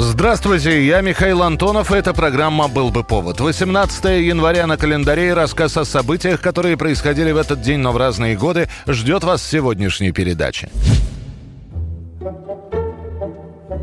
Здравствуйте, я Михаил Антонов, эта программа «Был бы повод». 18 января на календаре и рассказ о событиях, которые происходили в этот день, но в разные годы, ждет вас в сегодняшней передаче.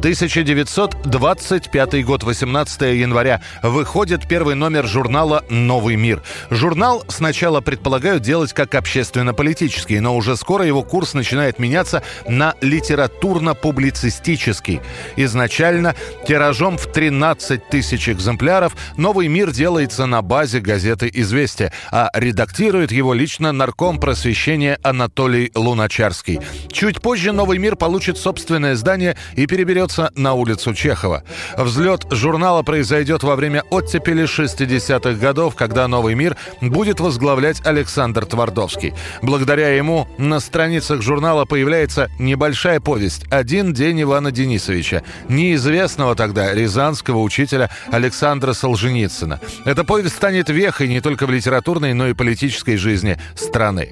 1925 год, 18 января. Выходит первый номер журнала «Новый мир». Журнал сначала предполагают делать как общественно-политический, но уже скоро его курс начинает меняться на литературно-публицистический. Изначально тиражом в 13 тысяч экземпляров «Новый мир» делается на базе газеты «Известия», а редактирует его лично нарком просвещения Анатолий Луначарский. Чуть позже «Новый мир» получит собственное издание и переберется на улицу Чехова. Взлет журнала произойдет во время оттепели 60-х годов, когда «Новый мир» будет возглавлять Александр Твардовский. Благодаря ему на страницах журнала появляется небольшая повесть «Один день Ивана Денисовича», неизвестного тогда рязанского учителя Александра Солженицына. Эта повесть станет вехой не только в литературной, но и политической жизни страны.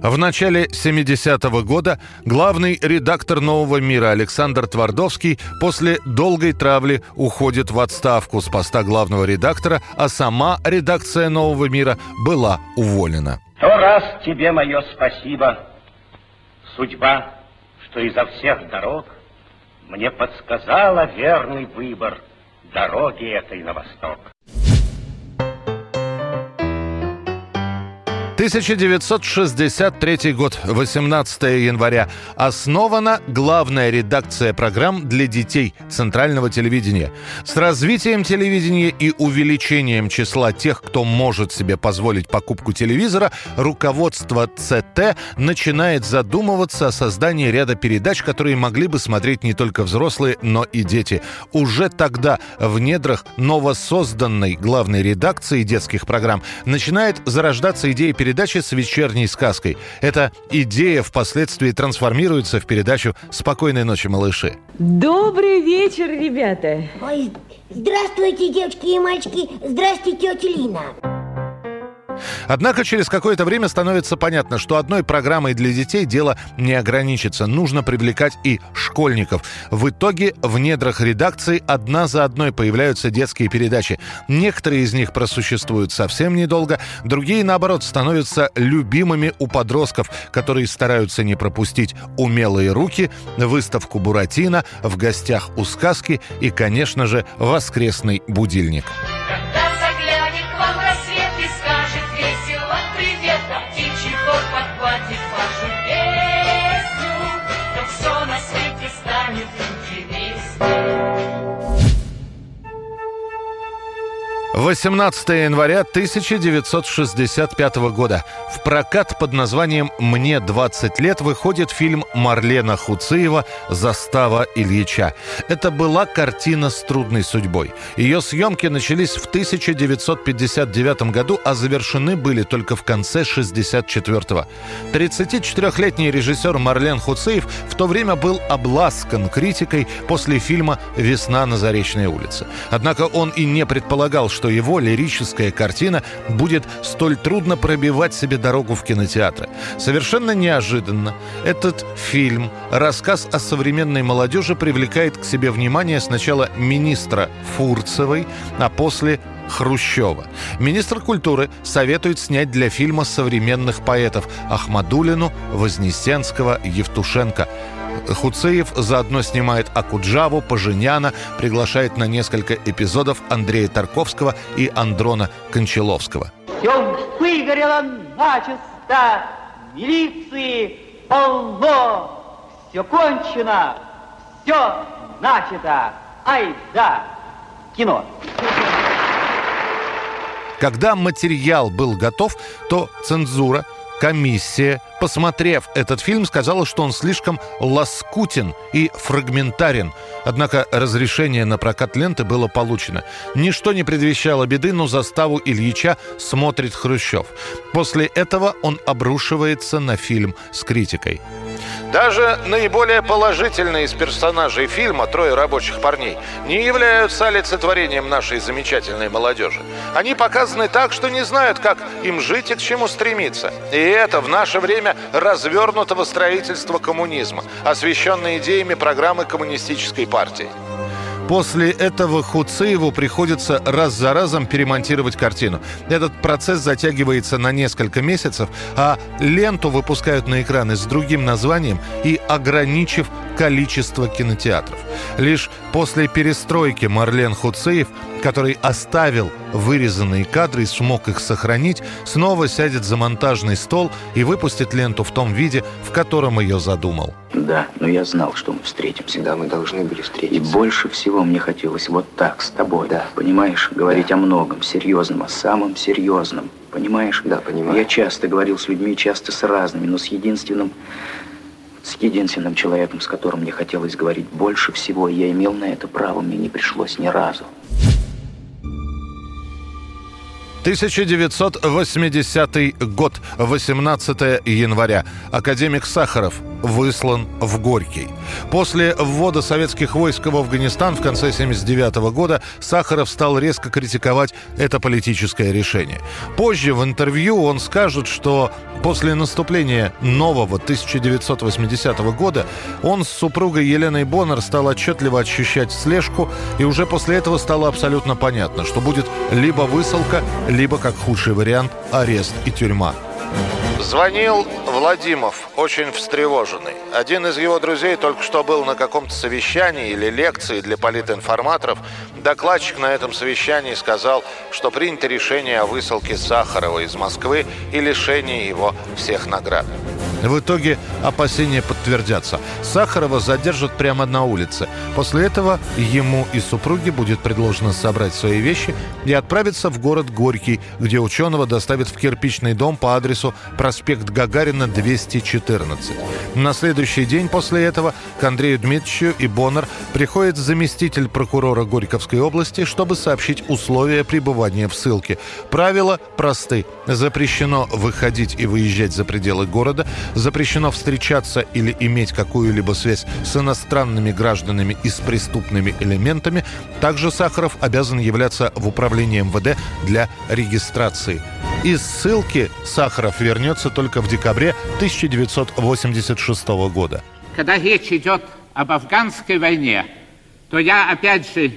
В начале 70-го года главный редактор «Нового мира» Александр Твардовский после долгой травли уходит в отставку с поста главного редактора, а сама редакция «Нового мира» была уволена. Сто раз тебе мое спасибо, судьба, что изо всех дорог мне подсказала верный выбор дороги этой на восток. 1963 год, 18 января. Основана главная редакция программ для детей Центрального телевидения. С развитием телевидения и увеличением числа тех, кто может себе позволить покупку телевизора, руководство ЦТ начинает задумываться о создании ряда передач, которые могли бы смотреть не только взрослые, но и дети. Уже тогда в недрах новосозданной главной редакции детских программ начинает зарождаться идея передачи передачи с вечерней сказкой. Эта идея впоследствии трансформируется в передачу «Спокойной ночи, малыши». Добрый вечер, ребята. Ой, здравствуйте, девочки и мальчики. Здравствуйте, тетя Лина. Однако через какое-то время становится понятно, что одной программой для детей дело не ограничится. Нужно привлекать и школьников. В итоге в недрах редакции одна за одной появляются детские передачи. Некоторые из них просуществуют совсем недолго, другие, наоборот, становятся любимыми у подростков, которые стараются не пропустить «Умелые руки», выставку «Буратино», в гостях у сказки и, конечно же, «Воскресный будильник». Когда 18 января 1965 года. В прокат под названием «Мне 20 лет» выходит фильм Марлена Хуциева «Застава Ильича». Это была картина с трудной судьбой. Ее съемки начались в 1959 году, а завершены были только в конце 64-го. 34-летний режиссер Марлен Хуциев в то время был обласкан критикой после фильма «Весна на Заречной улице». Однако он и не предполагал, что его лирическая картина будет столь трудно пробивать себе дорогу в кинотеатры. Совершенно неожиданно этот фильм, рассказ о современной молодежи, привлекает к себе внимание сначала министра Фурцевой, а после Хрущева. Министр культуры советует снять для фильма современных поэтов Ахмадулину, Вознесенского, Евтушенко. Хуцеев заодно снимает Акуджаву, Поженяна, приглашает на несколько эпизодов Андрея Тарковского и Андрона Кончаловского. Все выгорело начисто, милиции полно, все кончено, все начато. Ай да, кино. Когда материал был готов, то цензура, комиссия посмотрев этот фильм, сказала, что он слишком лоскутен и фрагментарен. Однако разрешение на прокат ленты было получено. Ничто не предвещало беды, но заставу Ильича смотрит Хрущев. После этого он обрушивается на фильм с критикой. Даже наиболее положительные из персонажей фильма «Трое рабочих парней» не являются олицетворением нашей замечательной молодежи. Они показаны так, что не знают, как им жить и к чему стремиться. И это в наше время развернутого строительства коммунизма, освещенное идеями программы коммунистической партии. После этого Хуцееву приходится раз за разом перемонтировать картину. Этот процесс затягивается на несколько месяцев, а ленту выпускают на экраны с другим названием и ограничив количество кинотеатров. Лишь после перестройки Марлен Хуцеев, который оставил вырезанные кадры и смог их сохранить, снова сядет за монтажный стол и выпустит ленту в том виде, в котором ее задумал. Да, но я знал, что мы встретимся. Да, мы должны были встретиться. И больше всего мне хотелось вот так, с тобой. Да. Понимаешь, говорить да. о многом, серьезном, о самом серьезном. Понимаешь? Да, понимаю. Я часто говорил с людьми, часто с разными, но с единственным с единственным человеком, с которым мне хотелось говорить больше всего, я имел на это право, мне не пришлось ни разу. 1980 год, 18 января. Академик Сахаров выслан в Горький. После ввода советских войск в Афганистан в конце 1979 года Сахаров стал резко критиковать это политическое решение. Позже в интервью он скажет, что после наступления нового 1980 года он с супругой Еленой Боннер стал отчетливо ощущать слежку, и уже после этого стало абсолютно понятно, что будет либо высылка, либо, как худший вариант, арест и тюрьма. Звонил Владимов, очень встревоженный. Один из его друзей только что был на каком-то совещании или лекции для политинформаторов. Докладчик на этом совещании сказал, что принято решение о высылке Сахарова из Москвы и лишении его всех наград. В итоге опасения подтвердятся. Сахарова задержат прямо на улице. После этого ему и супруге будет предложено собрать свои вещи и отправиться в город Горький, где ученого доставят в кирпичный дом по адресу проспект Гагарина, 214. На следующий день после этого к Андрею Дмитриевичу и Боннер приходит заместитель прокурора Горьковской области, чтобы сообщить условия пребывания в ссылке. Правила просты. Запрещено выходить и выезжать за пределы города, запрещено встречаться или иметь какую-либо связь с иностранными гражданами и с преступными элементами. Также Сахаров обязан являться в управлении МВД для регистрации. Из ссылки Сахаров вернется только в декабре 1986 года. Когда речь идет об афганской войне, то я опять же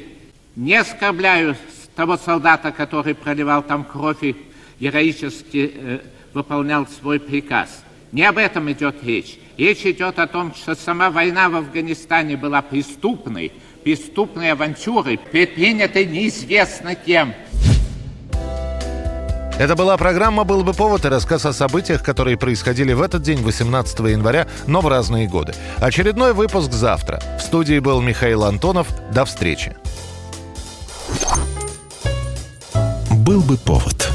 не оскорбляю того солдата, который проливал там кровь и героически э, выполнял свой приказ. Не об этом идет речь. Речь идет о том, что сама война в Афганистане была преступной, преступной авантюрой, предпринятой неизвестно кем. Это была программа «Был бы повод» и рассказ о событиях, которые происходили в этот день, 18 января, но в разные годы. Очередной выпуск завтра. В студии был Михаил Антонов. До встречи. «Был бы повод»